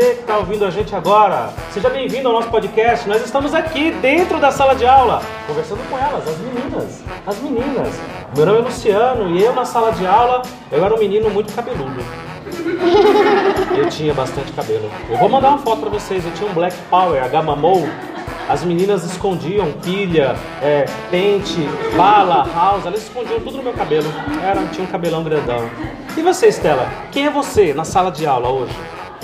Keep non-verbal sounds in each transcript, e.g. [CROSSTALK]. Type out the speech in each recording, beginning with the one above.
você que está ouvindo a gente agora. Seja bem-vindo ao nosso podcast. Nós estamos aqui dentro da sala de aula, conversando com elas, as meninas. As meninas. Meu nome é Luciano e eu na sala de aula, eu era um menino muito cabeludo. Eu tinha bastante cabelo. Eu vou mandar uma foto pra vocês. Eu tinha um Black Power, a Gamamou. As meninas escondiam pilha, é, pente, bala, house, elas escondiam tudo no meu cabelo. Era, tinha um cabelão grandão. E você, Estela? Quem é você na sala de aula hoje?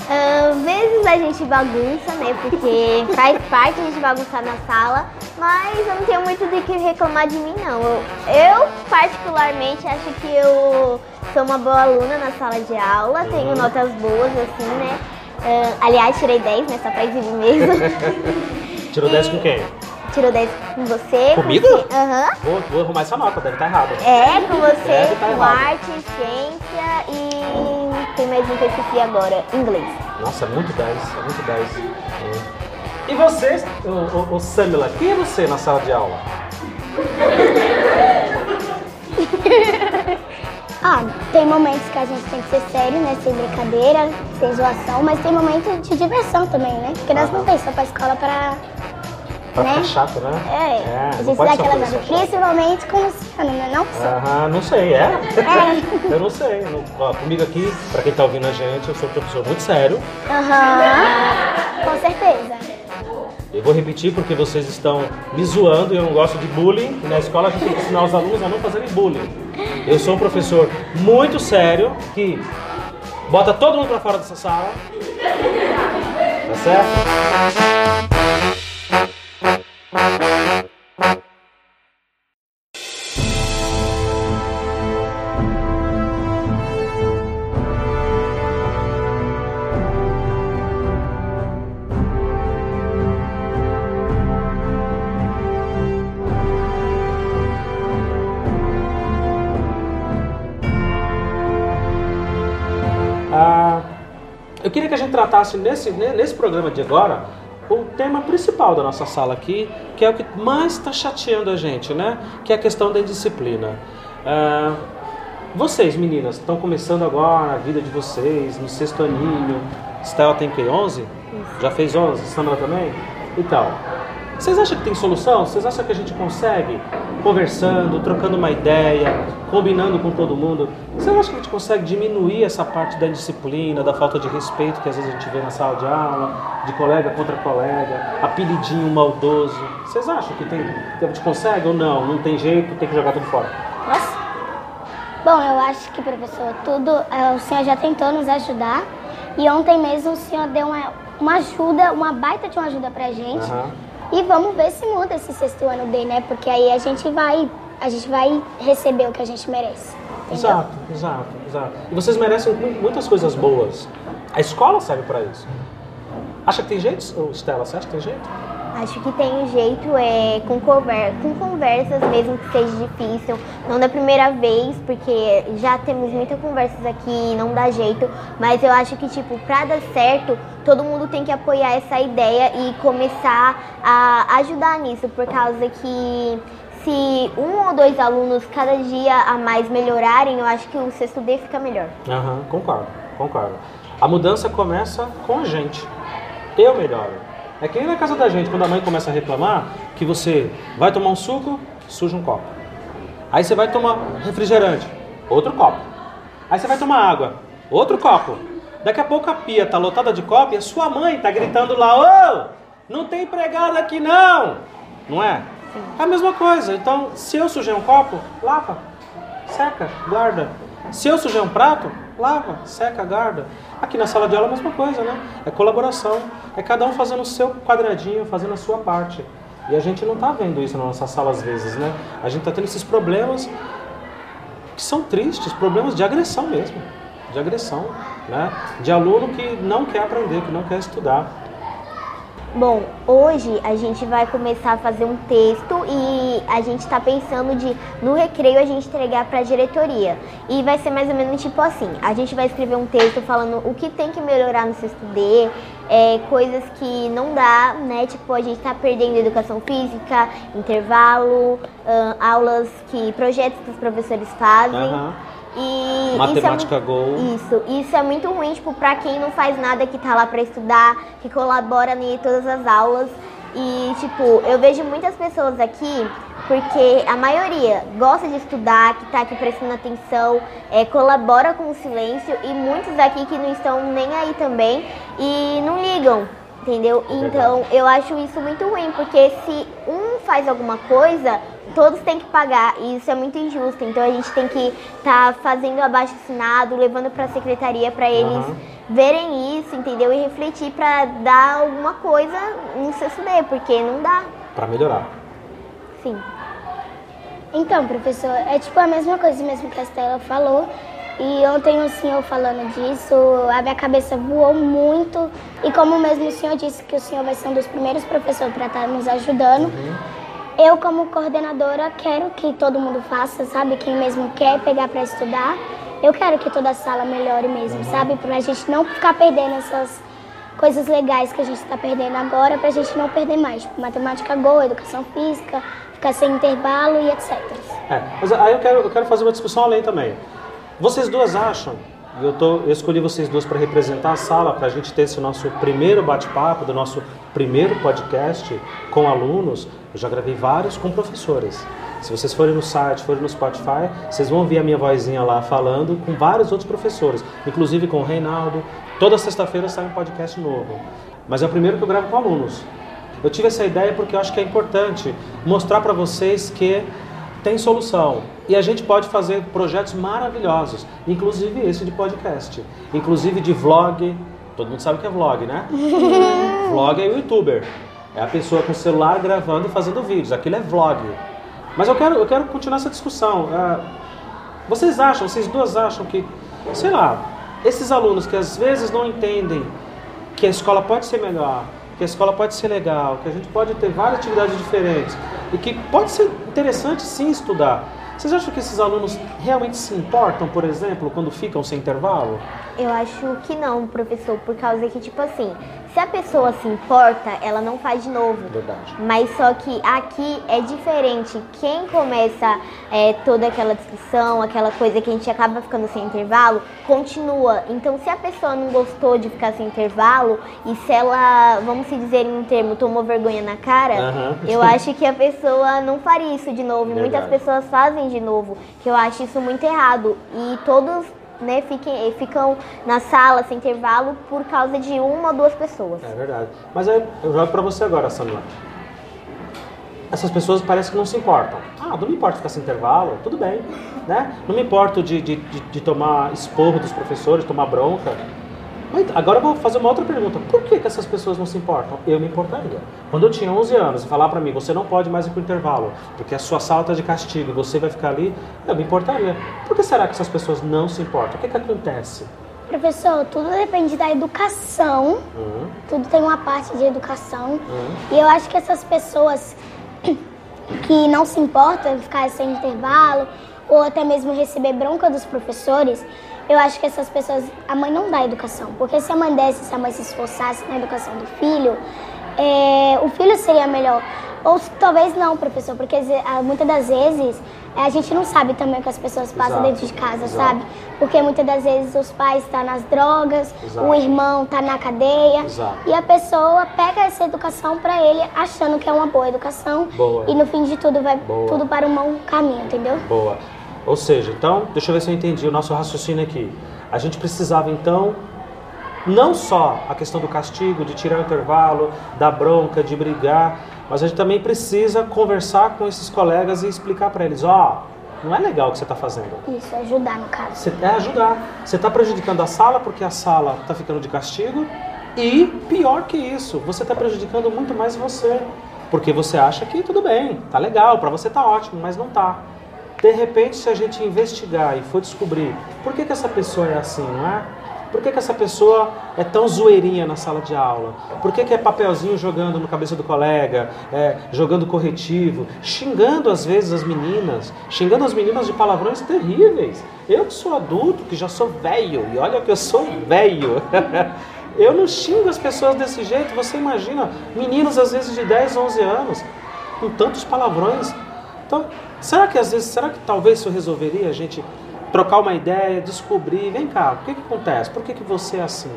Às vezes a gente bagunça, né? Porque faz parte a gente bagunçar na sala, mas eu não tenho muito do que reclamar de mim, não. Eu, eu, particularmente, acho que eu sou uma boa aluna na sala de aula, tenho notas boas, assim, né? Ah, aliás, tirei 10, né? Só pra exibir mesmo. [LAUGHS] Tirou 10 com quem? Tirou 10 com você. Comigo? Com... Aham. Vou, vou arrumar essa nota, deve estar errado. É, com você, Deve tá com arte, ciência e tem mais um que eu esqueci agora, inglês. Nossa, é muito 10, é muito 10. É. E você, o, o, o Samila, quem é você na sala de aula? [LAUGHS] Ah, tem momentos que a gente tem que ser sério, né? Sem brincadeira, sem zoação, mas tem momentos de diversão também, né? Porque nós não tem só pra escola pra. Pra Né? ficar chato, né? É, a não pode ser aquela coisa. Principalmente com o Luciano, né? Não só. Aham, não sei, é? É. Eu não sei. eu não- ó, comigo aqui, pra quem tá ouvindo a gente, eu sou um professor muito sério. Aham. Com certeza. Eu vou repetir porque vocês estão me zoando e eu não gosto de bullying. Na escola a gente tem que ensinar os alunos a não fazerem bullying. Eu sou um professor muito sério que bota todo mundo pra fora dessa sala. Tá certo? Queria que a gente tratasse nesse, ne- nesse programa de agora o tema principal da nossa sala aqui, que é o que mais está chateando a gente, né? Que é a questão da indisciplina. Ah, vocês, meninas, estão começando agora a vida de vocês, no sexto aninho. Stella tem que 11? Já fez 11? Samara também? Então, vocês acham que tem solução? Vocês acham que a gente consegue, conversando, trocando uma ideia, combinando com todo mundo, vocês acham que a gente consegue diminuir essa parte da indisciplina, da falta de respeito que às vezes a gente vê na sala de aula, de colega contra colega, apelidinho maldoso? Vocês acham que, tem, que a gente consegue ou não? Não tem jeito, tem que jogar tudo fora? Nossa. Bom, eu acho que, professor, tudo. é, o senhor já tentou nos ajudar. E ontem mesmo o senhor deu uma, uma ajuda, uma baita de uma ajuda pra gente. Aham. E vamos ver se muda esse sexto ano dele, né? Porque aí a gente vai. A gente vai receber o que a gente merece. entendeu? Exato, exato, exato. E vocês merecem mu- muitas coisas boas. A escola serve para isso. Acha que tem jeito, Stella? Você acha que tem jeito? Acho que tem um jeito é, com, conver com conversas, mesmo que seja difícil. Não da primeira vez, porque já temos muitas conversas aqui e não dá jeito. Mas eu acho que, tipo, pra dar certo, todo mundo tem que apoiar essa ideia e começar a ajudar nisso. Por causa que se um ou dois alunos cada dia a mais melhorarem, eu acho que o sexto D fica melhor. Aham, concordo, concordo. A mudança começa com a gente. Eu melhoro. É que nem na casa da gente, quando a mãe começa a reclamar, que você vai tomar um suco, suja um copo. Aí você vai tomar refrigerante, outro copo. Aí você vai tomar água, outro copo. Daqui a pouco a pia tá lotada de copo e a sua mãe tá gritando lá, ô, não tem empregado aqui não. Não é? É a mesma coisa. Então, se eu sujei um copo, lava, seca, guarda. Se eu sujei um prato, lava, seca, guarda. Aqui na sala de aula é a mesma coisa, né? É colaboração. É cada um fazendo o seu quadradinho, fazendo a sua parte. E a gente não tá vendo isso na nossa sala às vezes, né? A gente tá tendo esses problemas que são tristes, problemas de agressão mesmo. De agressão, né? De aluno que não quer aprender, que não quer estudar. Bom, hoje a gente vai começar a fazer um texto e a gente está pensando de no recreio a gente entregar para a diretoria. E vai ser mais ou menos tipo assim: a gente vai escrever um texto falando o que tem que melhorar no sexto D, é, coisas que não dá, né? Tipo, a gente está perdendo educação física, intervalo, ahn, aulas que projetos que os professores fazem. Aham. E Matemática isso é, Go. Isso, isso é muito ruim, tipo, pra quem não faz nada que tá lá pra estudar, que colabora em todas as aulas. E, tipo, eu vejo muitas pessoas aqui, porque a maioria gosta de estudar, que tá aqui prestando atenção, é, colabora com o silêncio, e muitos aqui que não estão nem aí também e não ligam, entendeu? Então, eu acho isso muito ruim, porque se um faz alguma coisa, todos têm que pagar e isso é muito injusto. Então a gente tem que estar tá fazendo abaixo assinado, levando para a secretaria para eles uhum. verem isso, entendeu? E refletir para dar alguma coisa no CSD, porque não dá. Para melhorar. Sim. Então, professor, é tipo a mesma coisa mesmo que a Estela falou. E ontem o senhor falando disso, a minha cabeça voou muito. E como mesmo o senhor disse que o senhor vai ser um dos primeiros professores para estar tá nos ajudando, uhum. Eu como coordenadora quero que todo mundo faça, sabe? Quem mesmo quer pegar para estudar, eu quero que toda a sala melhore mesmo, uhum. sabe? Para a gente não ficar perdendo essas coisas legais que a gente está perdendo agora, para a gente não perder mais, tipo matemática Go, educação física, ficar sem intervalo e etc. É, mas aí eu quero, eu quero fazer uma discussão além também. Vocês duas acham, eu, tô, eu escolhi vocês duas para representar a sala, para a gente ter esse nosso primeiro bate-papo, do nosso primeiro podcast com alunos. Eu já gravei vários com professores. Se vocês forem no site, forem no Spotify, vocês vão ouvir a minha vozinha lá falando com vários outros professores, inclusive com o Reinaldo. Toda sexta-feira sai um podcast novo. Mas é o primeiro que eu gravo com alunos. Eu tive essa ideia porque eu acho que é importante mostrar para vocês que tem solução. E a gente pode fazer projetos maravilhosos, inclusive esse de podcast, inclusive de vlog. Todo mundo sabe o que é vlog, né? [LAUGHS] vlog é youtuber. É a pessoa com o celular gravando e fazendo vídeos. Aquilo é vlog. Mas eu quero, eu quero continuar essa discussão. Uh, vocês acham, vocês duas acham que, sei lá, esses alunos que às vezes não entendem que a escola pode ser melhor, que a escola pode ser legal, que a gente pode ter várias atividades diferentes e que pode ser interessante sim estudar. Vocês acham que esses alunos realmente se importam, por exemplo, quando ficam sem intervalo? Eu acho que não, professor, por causa que, tipo assim, se a pessoa se importa, ela não faz de novo. Verdade. Mas só que aqui é diferente. Quem começa é, toda aquela discussão, aquela coisa que a gente acaba ficando sem intervalo, continua. Então, se a pessoa não gostou de ficar sem intervalo e se ela, vamos se dizer em um termo, tomou vergonha na cara, uhum. eu acho que a pessoa não faria isso de novo. Verdade. Muitas pessoas fazem de novo, que eu acho isso muito errado. E todos né, fiquem, ficam na sala sem intervalo por causa de uma ou duas pessoas. É verdade. Mas aí eu jogo para você agora, Samila. Essas pessoas parecem que não se importam. Ah, não me importa ficar sem intervalo, tudo bem. Né? Não me importo de, de, de, de tomar esporro dos professores, tomar bronca. Agora eu vou fazer uma outra pergunta. Por que, que essas pessoas não se importam? Eu me importaria. Quando eu tinha 11 anos e falar para mim, você não pode mais ir para o intervalo, porque a sua sala está de castigo e você vai ficar ali, eu me importaria. Por que será que essas pessoas não se importam? O que, que acontece? Professor, tudo depende da educação. Uhum. Tudo tem uma parte de educação. Uhum. E eu acho que essas pessoas [CLEARS THROAT] que não se importam em ficar sem intervalo ou até mesmo receber bronca dos professores, eu acho que essas pessoas, a mãe não dá educação. Porque se a mãe desse, se a mãe se esforçasse na educação do filho, é, o filho seria melhor. Ou talvez não, professor, porque muitas das vezes é, a gente não sabe também o que as pessoas passam exato, dentro de casa, exato. sabe? Porque muitas das vezes os pais estão tá nas drogas, exato. o irmão está na cadeia e a pessoa pega essa educação para ele achando que é uma boa educação boa. e no fim de tudo vai boa. tudo para um mau caminho, entendeu? Boa. Ou seja, então, deixa eu ver se eu entendi o nosso raciocínio aqui. A gente precisava então não só a questão do castigo, de tirar o intervalo, da bronca, de brigar, mas a gente também precisa conversar com esses colegas e explicar para eles, ó, oh, não é legal o que você está fazendo. Isso, ajudar no caso. Você, é ajudar. Você está prejudicando a sala porque a sala está ficando de castigo e pior que isso, você está prejudicando muito mais você, porque você acha que tudo bem, tá legal, para você tá ótimo, mas não tá. De repente, se a gente investigar e for descobrir por que, que essa pessoa é assim, não é? Por que, que essa pessoa é tão zoeirinha na sala de aula? Por que, que é papelzinho jogando no cabeça do colega, é, jogando corretivo, xingando às vezes as meninas, xingando as meninas de palavrões terríveis? Eu que sou adulto, que já sou velho, e olha que eu sou velho. [LAUGHS] eu não xingo as pessoas desse jeito. Você imagina, meninos às vezes de 10, 11 anos, com tantos palavrões. Então, Será que às vezes, será que talvez isso resolveria a gente trocar uma ideia, descobrir, vem cá, o que, que acontece? Por que, que você é assim?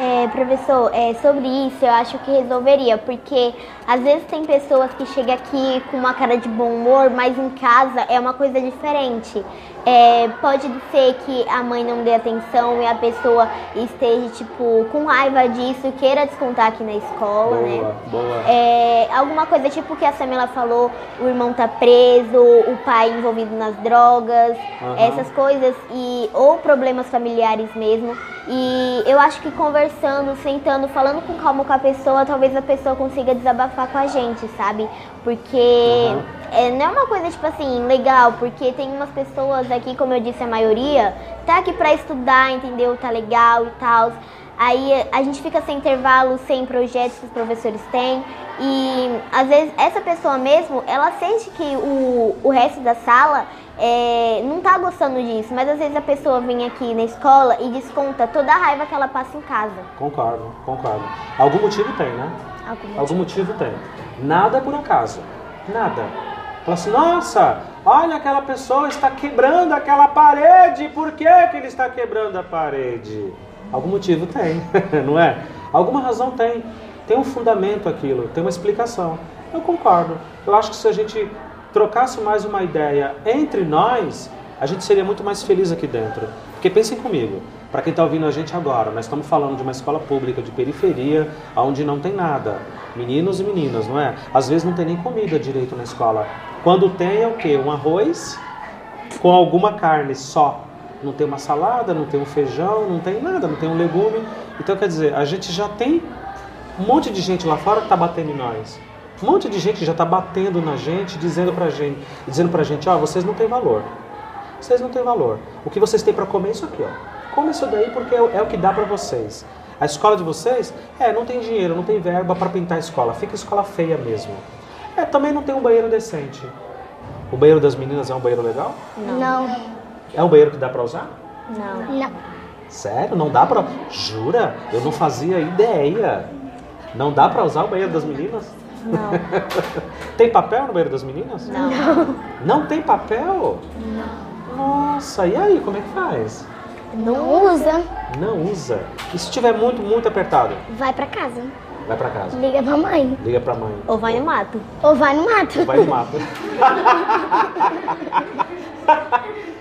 É, professor, é, sobre isso eu acho que resolveria, porque às vezes tem pessoas que chegam aqui com uma cara de bom humor, mas em casa é uma coisa diferente. É, pode ser que a mãe não dê atenção e a pessoa esteja, tipo, com raiva disso e queira descontar aqui na escola, boa, né? Boa. É, alguma coisa tipo que a Samela falou, o irmão tá preso, o pai envolvido nas drogas, Uhum. essas coisas, e ou problemas familiares mesmo. E eu acho que conversando, sentando, falando com calma com a pessoa, talvez a pessoa consiga desabafar com a gente, sabe? Porque Uhum. é, não é uma coisa, tipo assim, legal, porque tem umas pessoas aqui, como eu disse, a maioria, tá aqui pra estudar, entendeu? Tá legal e tal. Aí a gente fica sem intervalo, sem projetos que os professores têm. E às vezes essa pessoa mesmo, ela sente que o, o resto da sala é, não tá gostando disso. Mas às vezes a pessoa vem aqui na escola e desconta toda a raiva que ela passa em casa. Concordo, concordo. Algum motivo tem, né? Algum Algum motivo tem. Nada por acaso. Nada. Fala assim, nossa, olha aquela pessoa está quebrando aquela parede. Por que, que ele está quebrando a parede? Algum motivo tem, [LAUGHS] não é? Alguma razão tem. Tem um fundamento aquilo, tem uma explicação. Eu concordo. Eu acho que se a gente trocasse mais uma ideia entre nós, a gente seria muito mais feliz aqui dentro. Porque pensem comigo, para quem está ouvindo a gente agora, nós estamos falando de uma escola pública de periferia, onde não tem nada. Meninos e meninas, não é? Às vezes não tem nem comida direito na escola. Quando tem é o quê? Um arroz com alguma carne só. Não tem uma salada, não tem um feijão, não tem nada, não tem um legume. Então quer dizer, a gente já tem um monte de gente lá fora que está batendo em nós. Um monte de gente já está batendo na gente, dizendo pra gente, dizendo pra gente, ó, vocês não têm valor. Vocês não têm valor. O que vocês têm para comer é isso aqui, ó. Come isso daí porque é, o- é que dá para vocês. A escola de vocês, é, não tem dinheiro, não tem verba para pintar a escola. Fica escola feia mesmo. É, também não tem um banheiro decente. O banheiro das meninas é um banheiro legal? Não. É um banheiro que dá para usar? Não. Não. Sério? Não dá pra. Jura? Eu não fazia ideia. Não dá pra usar o banheiro das meninas? Não. [LAUGHS] Tem papel no banheiro das meninas? Não. Não tem papel? Nossa, e aí, como é que faz? Não usa. Não usa. E se tiver muito, muito apertado? Vai pra casa. Vai pra casa. Liga pra mãe. Liga pra mãe. Ou vai no mato. Ou vai no mato. Vai no mato. [LAUGHS]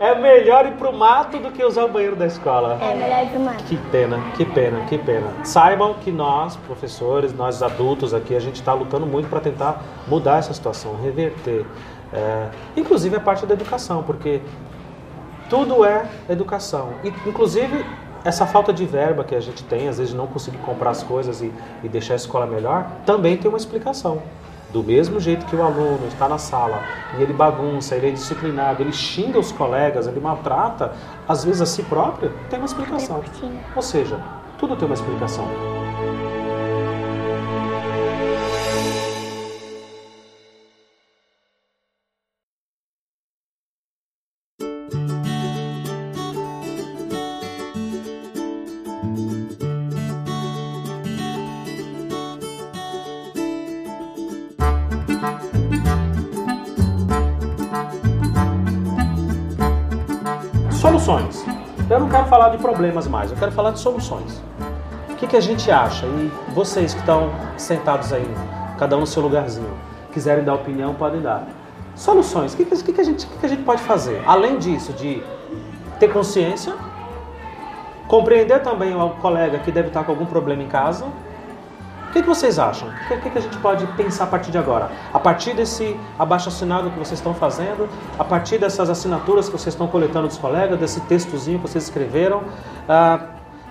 é melhor ir pro mato do que usar o banheiro da escola. É melhor ir pro mato. Que pena, que pena, que pena. Saibam que nós, professores, nós adultos aqui, a gente está lutando muito para tentar mudar essa situação, reverter. É, inclusive a parte da educação, porque tudo é educação. E, inclusive, essa falta de verba que a gente tem, às vezes não conseguir comprar as coisas e, e deixar a escola melhor, também tem uma explicação. Do mesmo jeito que o aluno está na sala e ele bagunça, ele é disciplinado, ele xinga os colegas, ele maltrata, às vezes a si próprio, tem uma explicação. Ou seja, tudo tem uma explicação. Problemas mais, eu quero falar de soluções. O que, que a gente acha? E vocês que estão sentados aí, cada um no seu lugarzinho, quiserem dar opinião, podem dar. Soluções. O que, que, que, a, gente, que, que a gente pode fazer? Além disso, de ter consciência, compreender também o colega que deve estar com algum problema em casa. O que, que vocês acham? O que, que, a gente pode pensar a partir de agora? A partir desse abaixo assinado que vocês estão fazendo, a partir dessas assinaturas que vocês estão coletando dos colegas, desse textozinho que vocês escreveram, ah,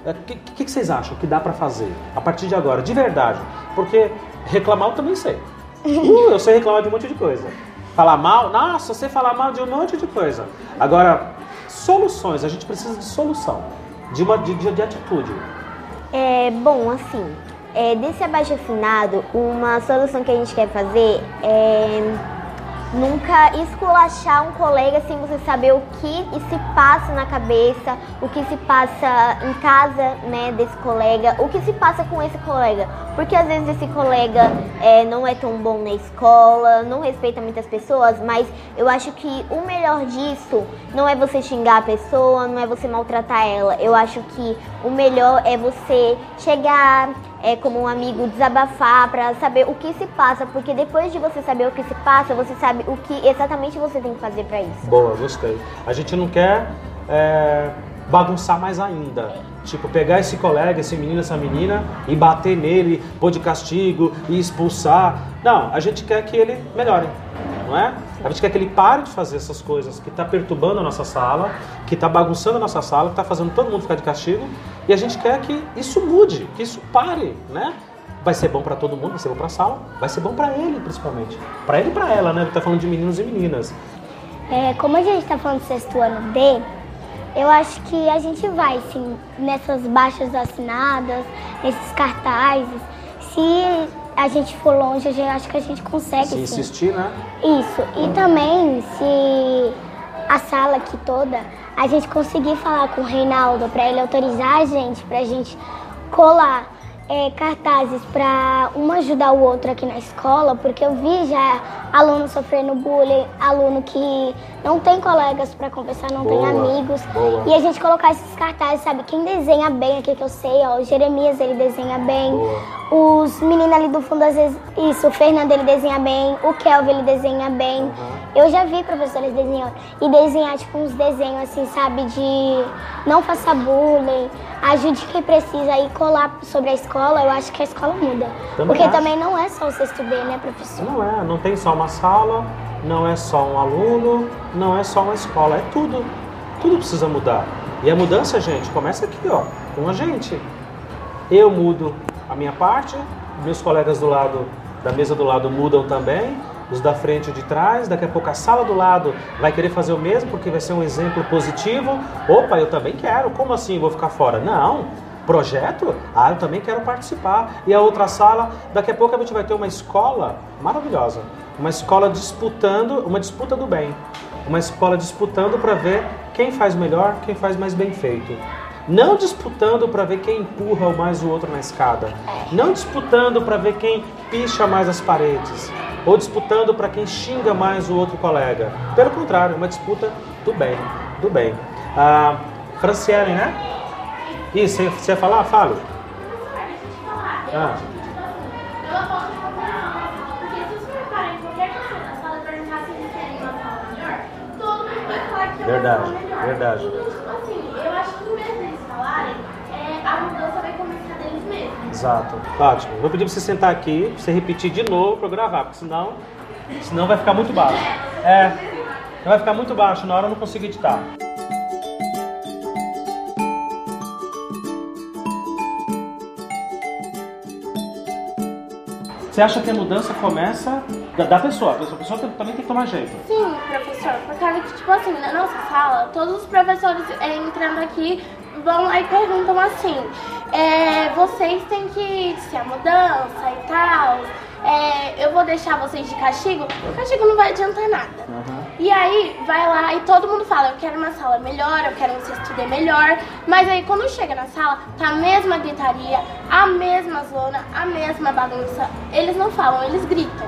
o que, que, que vocês acham que dá para fazer a partir de agora, de verdade? Porque reclamar eu também sei. [LAUGHS] Uh, eu sei reclamar de um monte de coisa. Falar mal, nossa, você falar mal de um monte de coisa. Agora, soluções, a gente precisa de solução, de uma de, de, de atitude. É, bom, assim, é, desse abaixo assinado, uma solução que a gente quer fazer é nunca esculachar um colega sem você saber o que se passa na cabeça, o que se passa em casa, né, desse colega, o que se passa com esse colega, porque às vezes esse colega é, não é tão bom na escola, não respeita muitas pessoas, mas eu acho que o melhor disso não é você xingar a pessoa, não é você maltratar ela. Eu acho que o melhor é você chegar é, como um amigo, desabafar para saber o que se passa, porque depois de você saber o que se passa, você sabe o que exatamente você tem que fazer para isso. Boa, gostei. A gente não quer é, bagunçar mais ainda. Tipo, pegar esse colega, esse menino, essa menina e bater nele, pôr de castigo e expulsar. Não, a gente quer que ele melhore, não é? A gente quer que ele pare de fazer essas coisas que está perturbando a nossa sala, que está bagunçando a nossa sala, que está fazendo todo mundo ficar de castigo. E a gente quer que isso mude, que isso pare, né? Vai ser bom para todo mundo, vai ser bom para a sala, vai ser bom para ele principalmente. Para ele e para ela, né? Está falando de meninos e meninas. É, como a gente está falando do sexto ano D, eu acho que a gente vai, sim, nessas baixas assinadas, nesses cartazes. Se a gente for longe, eu acho que a gente consegue. Se sim. insistir, né? Isso. E também, se a sala aqui toda, a gente conseguir falar com o Reinaldo para ele autorizar a gente, para a gente colar é, cartazes para um ajudar o outro aqui na escola, porque eu vi já aluno sofrendo bullying, aluno que não tem colegas para conversar, não boa, tem amigos. Boa. E a gente colocar esses cartazes, sabe? Quem desenha bem aqui que eu sei, ó, o Jeremias ele desenha bem. Boa. Os meninos ali do fundo, às vezes, isso, o Fernando ele desenha bem, o Kelvin ele desenha bem. Uhum. Eu já vi professores desenhando. E desenhar, tipo, uns desenhos assim, sabe? De não faça bullying, ajude quem precisa e colar sobre a escola, eu acho que a escola muda. Também Porque acho. também não é só o sexto B, né, professor? Não é, não tem só uma sala, não é só um aluno, não é só uma escola, é tudo. Tudo precisa mudar. E a mudança, gente, começa aqui, ó, com a gente. Eu mudo a minha parte, meus colegas do lado da mesa do lado mudam também, os da frente e de trás, daqui a pouco a sala do lado vai querer fazer o mesmo porque vai ser um exemplo positivo. Opa, eu também quero, como assim vou ficar fora? Não. Projeto? Ah, eu também quero participar. E a outra sala, daqui a pouco a gente vai ter uma escola maravilhosa. Uma escola disputando, uma disputa do bem. Uma escola disputando para ver quem faz melhor, quem faz mais bem feito. Não disputando para ver quem empurra mais o outro na escada. Não disputando para ver quem picha mais as paredes. Ou disputando para quem xinga mais o outro colega. Pelo contrário, uma disputa do bem. Do bem. Ah, Franciele, né? Isso, você, ia falar? Fale. Ah. Eu posso comprar porque se vocês repararem em qualquer pessoa da sala perguntar se eles querem uma sala melhor, todo mundo vai falar que é uma Verdade, verdade. Então, tipo assim, eu acho que em vez falarem, é, a mudança vai começar deles mesmos. Exato. Ótimo. Vou pedir para você sentar aqui, pra você repetir de novo para eu gravar, porque senão, senão vai ficar muito baixo. É, vai ficar muito baixo, na hora eu não consigo editar. Você acha que a mudança começa da, da pessoa? A pessoa, a pessoa tem- também tem que tomar jeito. Sim, professor, por causa que, tipo assim, na nossa sala, todos os professores é, entrando aqui vão lá e perguntam assim, é, vocês têm que se a mudança e tal, é, eu vou deixar vocês de castigo? Castigo não vai adiantar nada. E aí vai lá e todo mundo fala, eu quero uma sala melhor, eu quero um sexto D melhor. Mas aí quando chega na sala, tá a mesma gritaria, a mesma zona, a mesma bagunça. Eles não falam, eles gritam.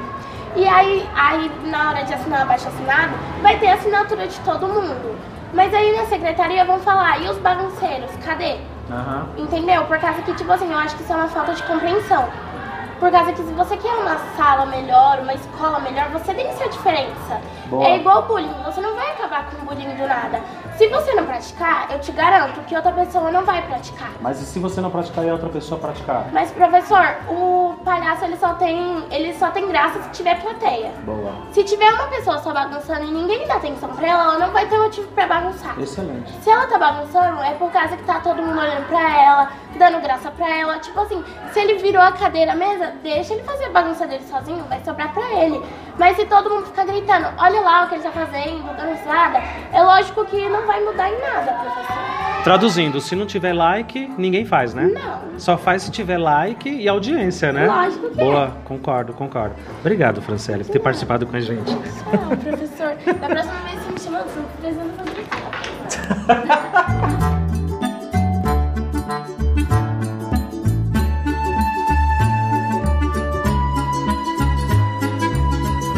E aí, aí na hora de assinar abaixo assinado, vai ter a assinatura de todo mundo. Mas aí na secretaria vão falar, e os bagunceiros, cadê? Aham. Entendeu? Por causa que, tipo assim, eu acho que isso é uma falta de compreensão. Por causa que se você quer uma sala melhor, uma escola melhor, você tem que ser a diferença. Boa. É igual bullying, você não vai acabar com o bullying do nada. Se você não praticar, eu te garanto que outra pessoa não vai praticar. Mas e se você não praticar e a outra pessoa praticar? Mas professor, o palhaço ele só tem, ele só tem graça se tiver plateia. Boa. Se tiver uma pessoa só bagunçando e ninguém dá atenção pra ela, ela não vai ter motivo pra bagunçar. Excelente. Se ela tá bagunçando, é por causa que tá todo mundo olhando pra ela, dando graça pra ela. Tipo assim, se ele virou a cadeira à mesa, deixa ele fazer a bagunça dele sozinho, vai sobrar pra ele. Mas se todo mundo ficar gritando, olha lá o que ele tá fazendo, dando risada, é lógico que não vai mudar em nada, professor. Traduzindo, se não tiver like, ninguém faz, né? Não. Só faz se tiver like e audiência, né? Lógico que é. Boa, concordo, concordo. Obrigado, Franciele, por ter participado com a gente. Não, professor. Da próxima vez que me chamar, eu precisando fazer [LAUGHS]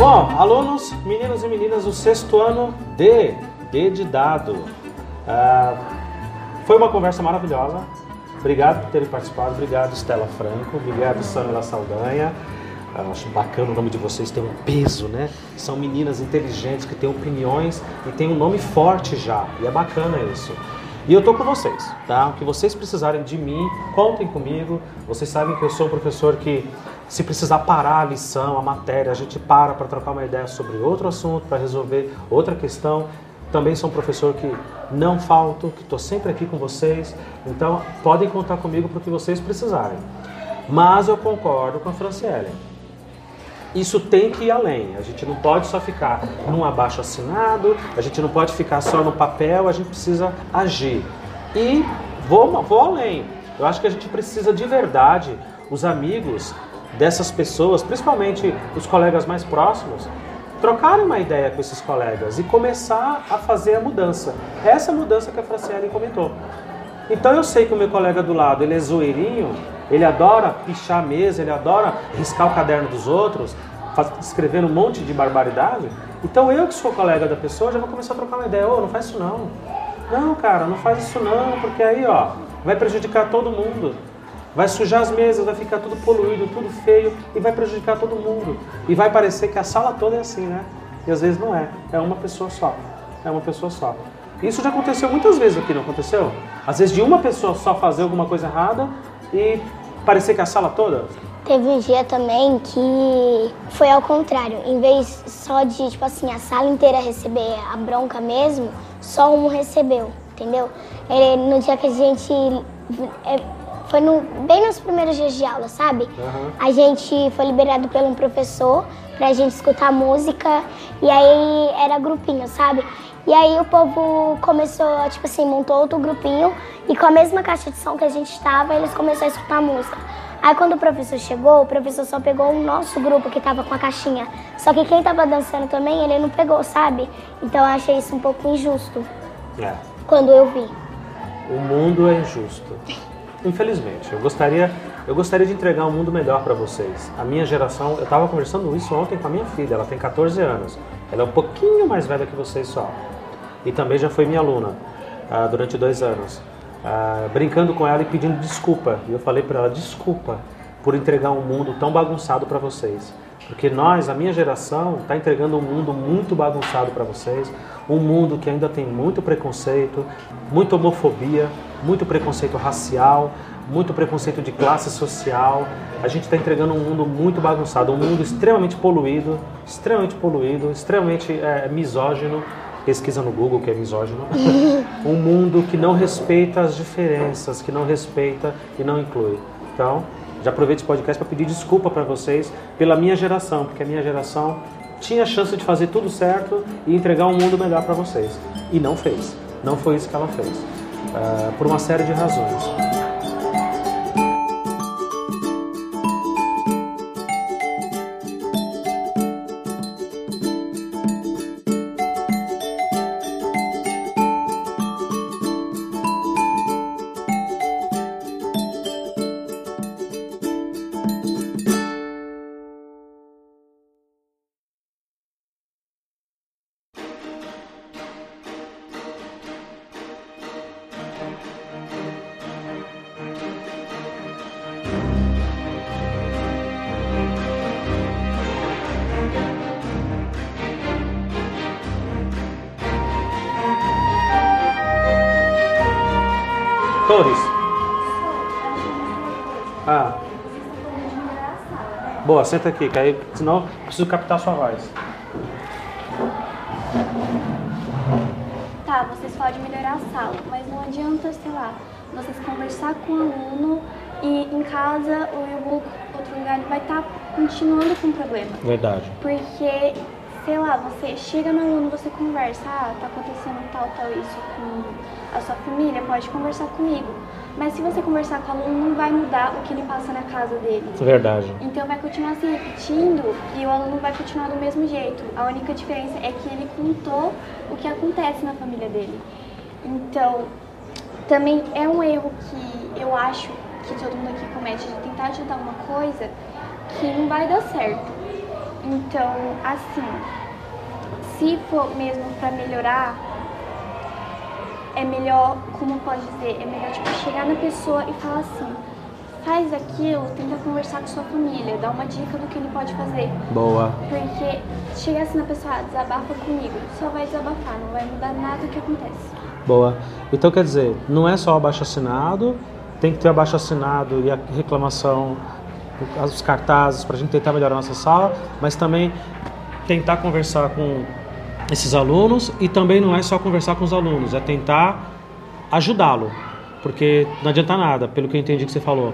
Bom, alunos, meninos e meninas do sexto ano de dado. Ah, foi uma conversa maravilhosa. Obrigado por terem participado. Obrigado, Estela Franco. Obrigado, Samela Saldanha. Eu acho bacana o nome de vocês, tem um peso, né? São meninas inteligentes que têm opiniões e têm um nome forte já. E é bacana isso. E eu tô com vocês, tá? O que vocês precisarem de mim, contem comigo. Vocês sabem que eu sou um professor que, se precisar parar a lição, a matéria, a gente para para trocar uma ideia sobre outro assunto, para resolver outra questão. Também sou um professor que não falto, que estou sempre aqui com vocês. Então, podem contar comigo para o que vocês precisarem. Mas eu concordo com a Franciele isso tem que ir além. A gente não pode só ficar num abaixo assinado, a gente não pode ficar só no papel, a gente precisa agir. E vou, vou além. Eu acho que a gente precisa de verdade, os amigos dessas pessoas, principalmente os colegas mais próximos, trocarem uma ideia com esses colegas e começar a fazer a mudança. Essa mudança que a Franciele comentou. Então eu sei que o meu colega do lado, ele é zoeirinho, ele adora pichar a mesa, ele adora riscar o caderno dos outros, escrevendo um monte de barbaridade. Então eu que sou colega da pessoa já vou começar a trocar uma ideia. Ô, oh, não faz isso não. Não, cara, não faz isso não, porque aí, ó, vai prejudicar todo mundo. Vai sujar as mesas, vai ficar tudo poluído, tudo feio e vai prejudicar todo mundo. E vai parecer que a sala toda é assim, né? E às vezes não é. É uma pessoa só. É uma pessoa só. Isso já aconteceu muitas vezes aqui, não aconteceu? Às vezes de uma pessoa só fazer alguma coisa errada e parecer que a sala toda? Teve um dia também que foi ao contrário. Em vez só de, tipo assim, a sala inteira receber a bronca mesmo, só um recebeu, entendeu? Ele, no dia que a gente. Foi no, bem nos primeiros dias de aula, sabe? Uhum. A gente foi liberado por um professor pra gente escutar música e aí era grupinho, sabe? E aí o povo começou, tipo assim, montou outro grupinho e com a mesma caixa de som que a gente estava, eles começaram a escutar música. Aí quando o professor chegou, o professor só pegou o nosso grupo que tava com a caixinha. Só que quem tava dançando também, ele não pegou, sabe? Então eu achei isso um pouco injusto. É. Quando eu vi. O mundo é injusto. Infelizmente, eu gostaria, eu gostaria de entregar um mundo melhor para vocês. A minha geração, eu estava conversando isso ontem com a minha filha, ela tem 14 anos. Ela é um pouquinho mais velha que vocês só e também já foi minha aluna uh, durante dois anos. Uh, brincando com ela e pedindo desculpa. E eu falei para ela: desculpa por entregar um mundo tão bagunçado para vocês. Porque nós, a minha geração, está entregando um mundo muito bagunçado para vocês, um mundo que ainda tem muito preconceito, muita homofobia, muito preconceito racial, muito preconceito de classe social. A gente está entregando um mundo muito bagunçado, um mundo extremamente poluído, extremamente poluído, extremamente é, misógino pesquisa no Google que é misógino, [LAUGHS] um mundo que não respeita as diferenças, que não respeita e não inclui. Então, já aproveito esse podcast para pedir desculpa para vocês pela minha geração, porque a minha geração tinha chance de fazer tudo certo e entregar um mundo melhor para vocês. E não fez. Não foi isso que ela fez. Uh, por uma série de razões. Boa, senta aqui, que aí, senão preciso captar sua voz. Tá, vocês podem melhorar a sala, mas não adianta, sei lá, vocês conversar com o aluno e em casa ou em algum outro lugar ele vai estar tá continuando com o problema. Verdade. Porque sei lá, você chega no aluno, você conversa, ah, tá acontecendo tal, tal, isso com a sua família, pode conversar comigo. Mas se você conversar com o aluno, não vai mudar o que ele passa na casa dele. Verdade. Então vai continuar se repetindo e o aluno vai continuar do mesmo jeito. A única diferença é que ele contou o que acontece na família dele. Então, também é um erro que eu acho que todo mundo aqui comete de tentar ajudar uma coisa que não vai dar certo. Então, assim, se for mesmo para melhorar, é melhor, como pode dizer, é melhor tipo, chegar na pessoa e falar assim, faz aquilo, tenta conversar com sua família, dá uma dica do que ele pode fazer. Boa. Porque chegar assim na pessoa, ah, desabafa comigo, só vai desabafar, não vai mudar nada do que acontece. Boa. Então quer dizer, não é só o abaixo assinado, tem que ter abaixo assinado e a reclamação, os cartazes para a gente tentar melhorar a nossa sala, mas também tentar conversar com esses alunos e também não é só conversar com os alunos, é tentar ajudá-lo, porque não adianta nada, pelo que eu entendi que você falou.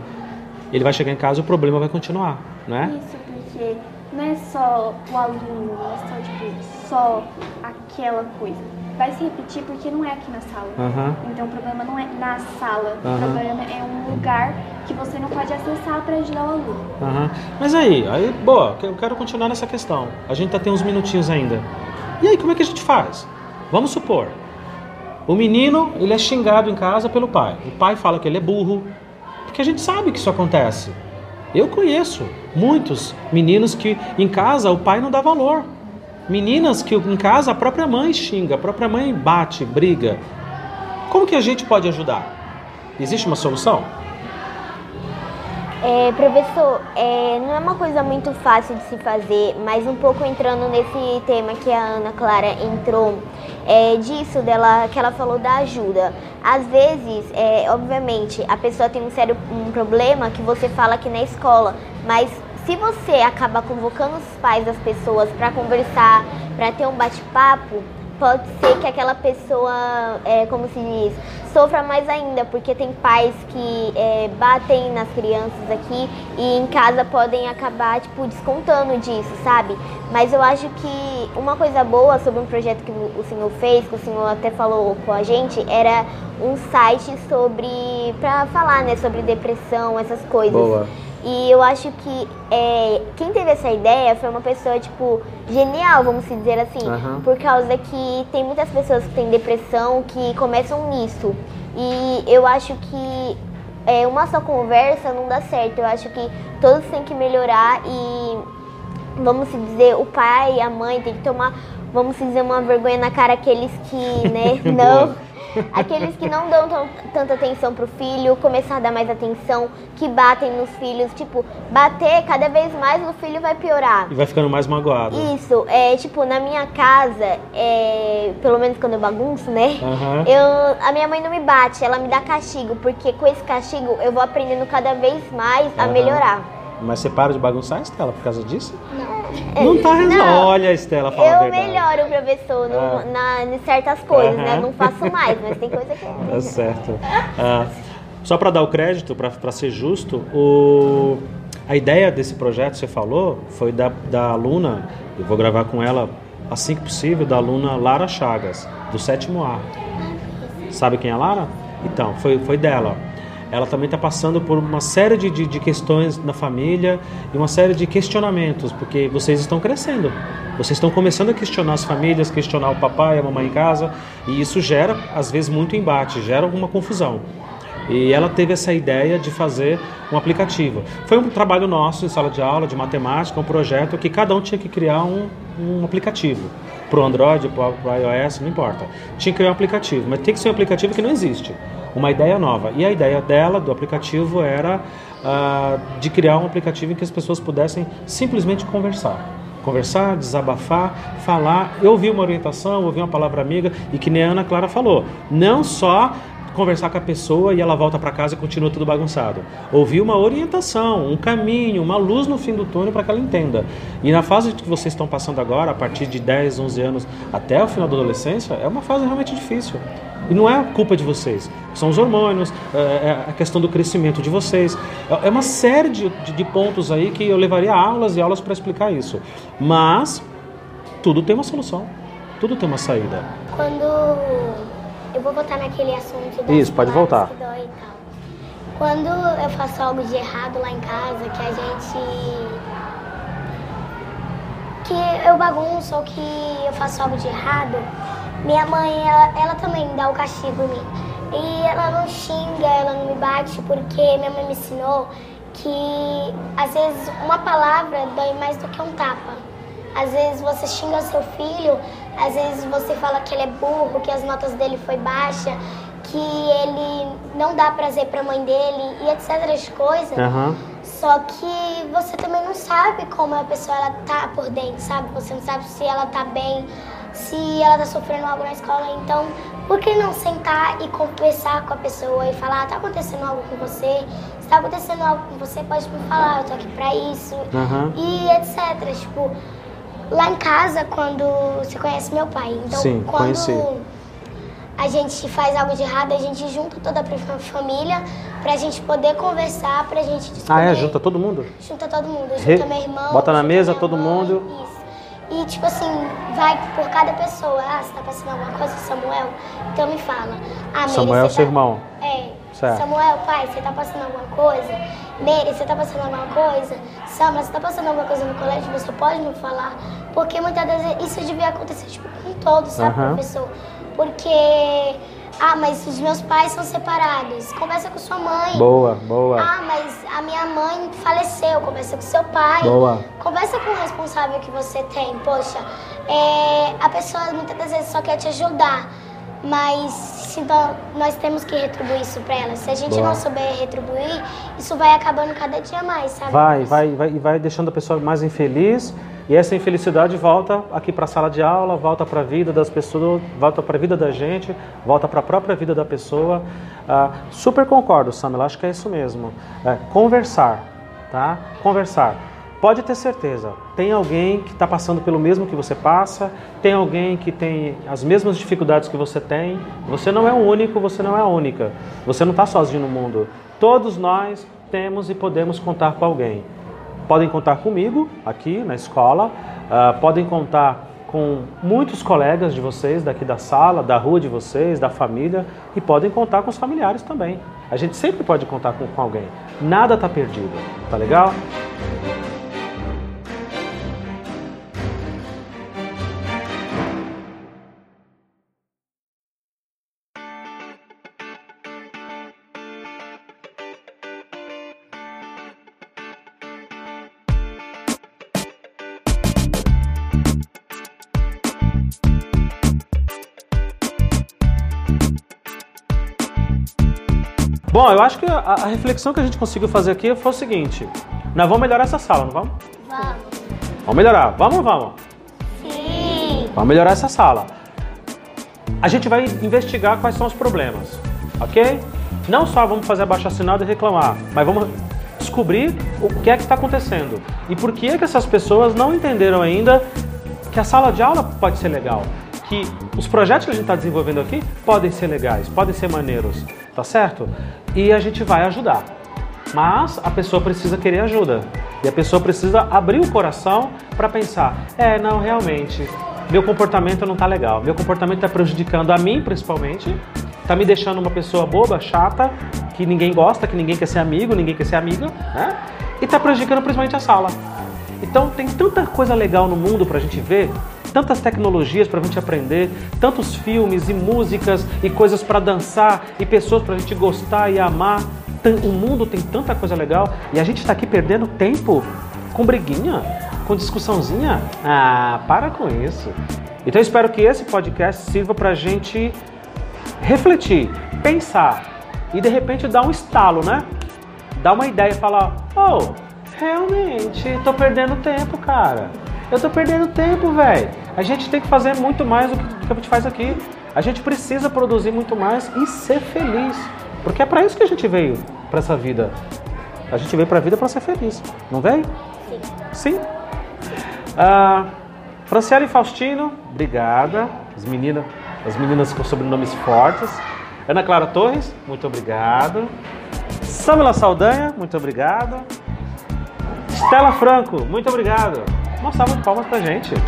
Ele vai chegar em casa e o problema vai continuar, não é? Isso, porque não é só o aluno, não é só, tipo, só aquela coisa. Vai se repetir porque não é aqui na sala. Então o problema não é na sala, o problema é um lugar que você não pode acessar para ajudar o aluno. Mas aí, aí, boa, eu quero continuar nessa questão. A gente tá tem uns minutinhos ainda. E aí, como é que a gente faz? Vamos supor, o menino, ele é xingado em casa pelo pai. O pai fala que ele é burro, porque a gente sabe que isso acontece. Eu conheço muitos meninos que em casa o pai não dá valor. Meninas que em casa a própria mãe xinga, a própria mãe bate, briga. Como que a gente pode ajudar? Existe uma solução? É, professor, é, não é uma coisa muito fácil de se fazer, mas um pouco entrando nesse tema que a Ana Clara entrou, é, disso dela que ela falou da ajuda. Às vezes, é, obviamente, a pessoa tem um sério um problema que você fala aqui na escola, mas se você acaba convocando os pais das pessoas para conversar, para ter um bate-papo, pode ser que aquela pessoa, é, como se diz, sofra mais ainda, porque tem pais que é, batem nas crianças aqui e em casa podem acabar, tipo, descontando disso, sabe? Mas eu acho que uma coisa boa sobre um projeto que o senhor fez, que o senhor até falou com a gente, era um site sobre, pra falar, né, sobre depressão, essas coisas. Boa. E eu acho que é, quem teve essa ideia foi uma pessoa, tipo, genial, vamos se dizer assim. Aham. Por causa que tem muitas pessoas que têm depressão que começam nisso. E eu acho que é, uma só conversa não dá certo. Eu acho que todos têm que melhorar e, vamos se dizer, o pai e a mãe tem que tomar, vamos se dizer, uma vergonha na cara aqueles que, né, [LAUGHS] não. Aqueles que não dão tão- tanta atenção pro filho, começar a dar mais atenção, que batem nos filhos, tipo, bater cada vez mais no filho vai piorar. E vai ficando mais magoado. Isso, é tipo, na minha casa, é, pelo menos quando eu bagunço, né? Aham. Eu, a minha mãe não me bate, ela me dá castigo, porque com esse castigo eu vou aprendendo cada vez mais a Aham. melhorar. Mas você para de bagunçar, Estela, por causa disso? É, Não tá resolvendo. não. Olha, Estela, fala Eu melhoro, professor, no, Ah. na, em certas coisas, né? Aham. Não faço mais, mas tem coisa que é. Tá certo. Ah, só para dar o crédito, para ser justo, o, a ideia desse projeto, você falou, foi da, da aluna, eu vou gravar com ela assim que possível, da aluna Lara Chagas, do sétimo A. Sabe quem é a Lara? Então, foi, foi dela. Ela também está passando por uma série de, de, de questões na família e uma série de questionamentos, porque vocês estão crescendo. Vocês estão começando a questionar as famílias, questionar o papai a mamãe em casa, e isso gera, às vezes, muito embate, gera alguma confusão. E ela teve essa ideia de fazer um aplicativo. Foi um trabalho nosso em sala de aula, de matemática, um projeto que cada um tinha que criar um, um aplicativo. Para o Android, para o iOS, não importa. Tinha que criar um aplicativo, mas tem que ser um aplicativo que não existe. Uma ideia nova. E a ideia dela, do aplicativo, era ah, de criar um aplicativo em que as pessoas pudessem simplesmente conversar conversar, desabafar, falar, eu ouvi uma orientação, ouvi uma palavra amiga e que nem a Ana Clara falou, não só conversar com a pessoa e ela volta para casa e continua tudo bagunçado. Ouvir uma orientação, um caminho, uma luz no fim do túnel para que ela entenda. E na fase que vocês estão passando agora, a partir de 10, 11 anos até o final da adolescência, é uma fase realmente difícil. E não é culpa de vocês, são os hormônios, é, é a questão do crescimento de vocês. É é uma série de, de, pontos aí que eu levaria aulas e aulas para explicar isso. Mas tudo tem uma solução. Tudo tem uma saída. Quando eu vou voltar naquele assunto Isso, pode voltar. que dói e tal. Quando eu faço algo de errado lá em casa, que a gente que eu bagunço ou que eu faço algo de errado, minha mãe, ela, ela também dá o castigo em mim. E ela não xinga, ela não me bate, porque minha mãe me ensinou que às vezes uma palavra dói mais do que um tapa. Às vezes você xinga seu filho, às vezes você fala que ele é burro, que as notas dele foi baixa, que ele não dá prazer pra mãe dele e etc. as coisas. Aham. Só que você também não sabe como a pessoa ela tá por dentro, sabe? Você não sabe se ela tá bem, se ela tá sofrendo algo na escola. Então, por que não sentar e conversar com a pessoa e falar, tá acontecendo algo com você? Se tá acontecendo algo com você, pode me falar, eu tô aqui pra isso. Aham. E etc. Tipo, lá em casa, quando você conhece meu pai, então Sim, quando conheci. a gente faz algo de errado, a gente junta toda a família pra gente poder conversar, pra gente descobrir. Ah, é? Junta todo mundo? Junta todo mundo, Re- junta meu irmão. bota na mesa todo mãe, mundo. Isso. E tipo assim, vai por cada pessoa. Ah, você tá passando alguma coisa, Samuel? Então me fala. Ah, Samuel é seu tá- irmão. É. Certo. Samuel, pai, você tá passando alguma coisa? Meire, você tá passando alguma coisa? Samra, você tá passando alguma coisa no colégio? Você pode me falar? Porque muitas vezes isso devia acontecer tipo, com todos, sabe, professor? Porque. Ah, mas os meus pais são separados. Conversa com sua mãe. Boa, boa. Ah, mas a minha mãe faleceu. Conversa com seu pai. Boa. Conversa com o responsável que você tem. Poxa, é, a pessoa muitas das vezes só quer te ajudar. Mas então, nós temos que retribuir isso pra ela. Se a gente Boa. não souber retribuir, isso vai acabando cada dia mais, sabe? Vai, vai, vai, e vai deixando a pessoa mais infeliz. E essa infelicidade volta aqui para a sala de aula, volta para a vida das pessoas, volta para a vida da gente, volta para a própria vida da pessoa. Ah, super concordo, Samela, acho que é isso mesmo. É, conversar, tá? Conversar. Pode ter certeza, tem alguém que está passando pelo mesmo que você passa, tem alguém que tem as mesmas dificuldades que você tem. Você não é o único, você não é a única. Você não está sozinho no mundo. Todos nós temos e podemos contar com alguém. Podem contar comigo aqui na escola, ah, podem contar com muitos colegas de vocês daqui da sala, da rua de vocês, da família e podem contar com os familiares também. A gente sempre pode contar com, com alguém. Nada está perdido, tá legal? Bom, eu acho que a, a reflexão que a gente conseguiu fazer aqui foi o seguinte: nós vamos melhorar essa sala, não vamos? Vamos. Vamos melhorar, vamos ou vamos? Sim. Vamos melhorar essa sala. A gente vai investigar quais são os problemas, ok? Não só vamos fazer abaixo assinado e reclamar, mas vamos descobrir o que é que está acontecendo e por que é que essas pessoas não entenderam ainda que a sala de aula pode ser legal, que os projetos que a gente está desenvolvendo aqui podem ser legais, podem ser maneiros, tá certo? E a gente vai ajudar. Mas a pessoa precisa querer ajuda. E a pessoa precisa abrir o coração para pensar: é, não, realmente, meu comportamento não tá legal. Meu comportamento está prejudicando a mim, principalmente. Tá me deixando uma pessoa boba, chata, que ninguém gosta, que ninguém quer ser amigo, ninguém quer ser amiga, né? E tá prejudicando principalmente a sala. Então tem tanta coisa legal no mundo pra gente ver, tantas tecnologias pra gente aprender, tantos filmes e músicas e coisas pra dançar e pessoas pra gente gostar e amar. O mundo tem tanta coisa legal e a gente tá aqui perdendo tempo com briguinha, com discussãozinha. Ah, para com isso. Então eu espero que esse podcast sirva pra gente refletir, pensar e de repente dar um estalo, né? Dar uma ideia e falar: oh, realmente, tô perdendo tempo, cara. Eu tô perdendo tempo, velho. A gente tem que fazer muito mais do que, a gente faz aqui. A gente precisa produzir muito mais e ser feliz. Porque é para isso que a gente veio para essa vida. A gente veio para a vida para ser feliz, não veio? Sim. Sim. Ah, Franciele Faustino, obrigada. As meninas, as meninas com sobrenomes fortes. Ana Clara Torres, muito obrigado. Samela Saldanha, muito obrigado. Stella Franco, muito obrigado. Uma salva de palmas pra gente. Uh!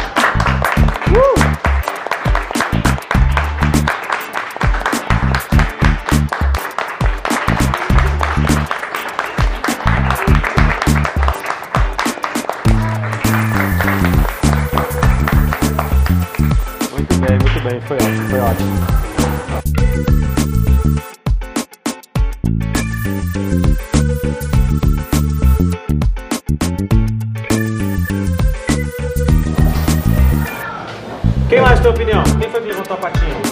Muito bem, muito bem, foi ótimo, foi ótimo.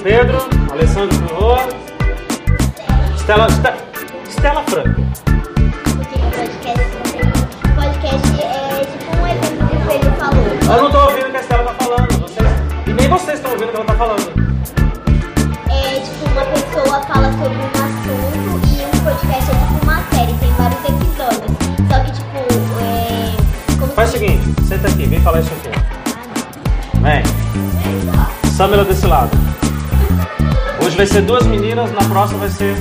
Pedro, Alessandro Curro, Estela, Estela, vai ser duas meninas, na próxima vai ser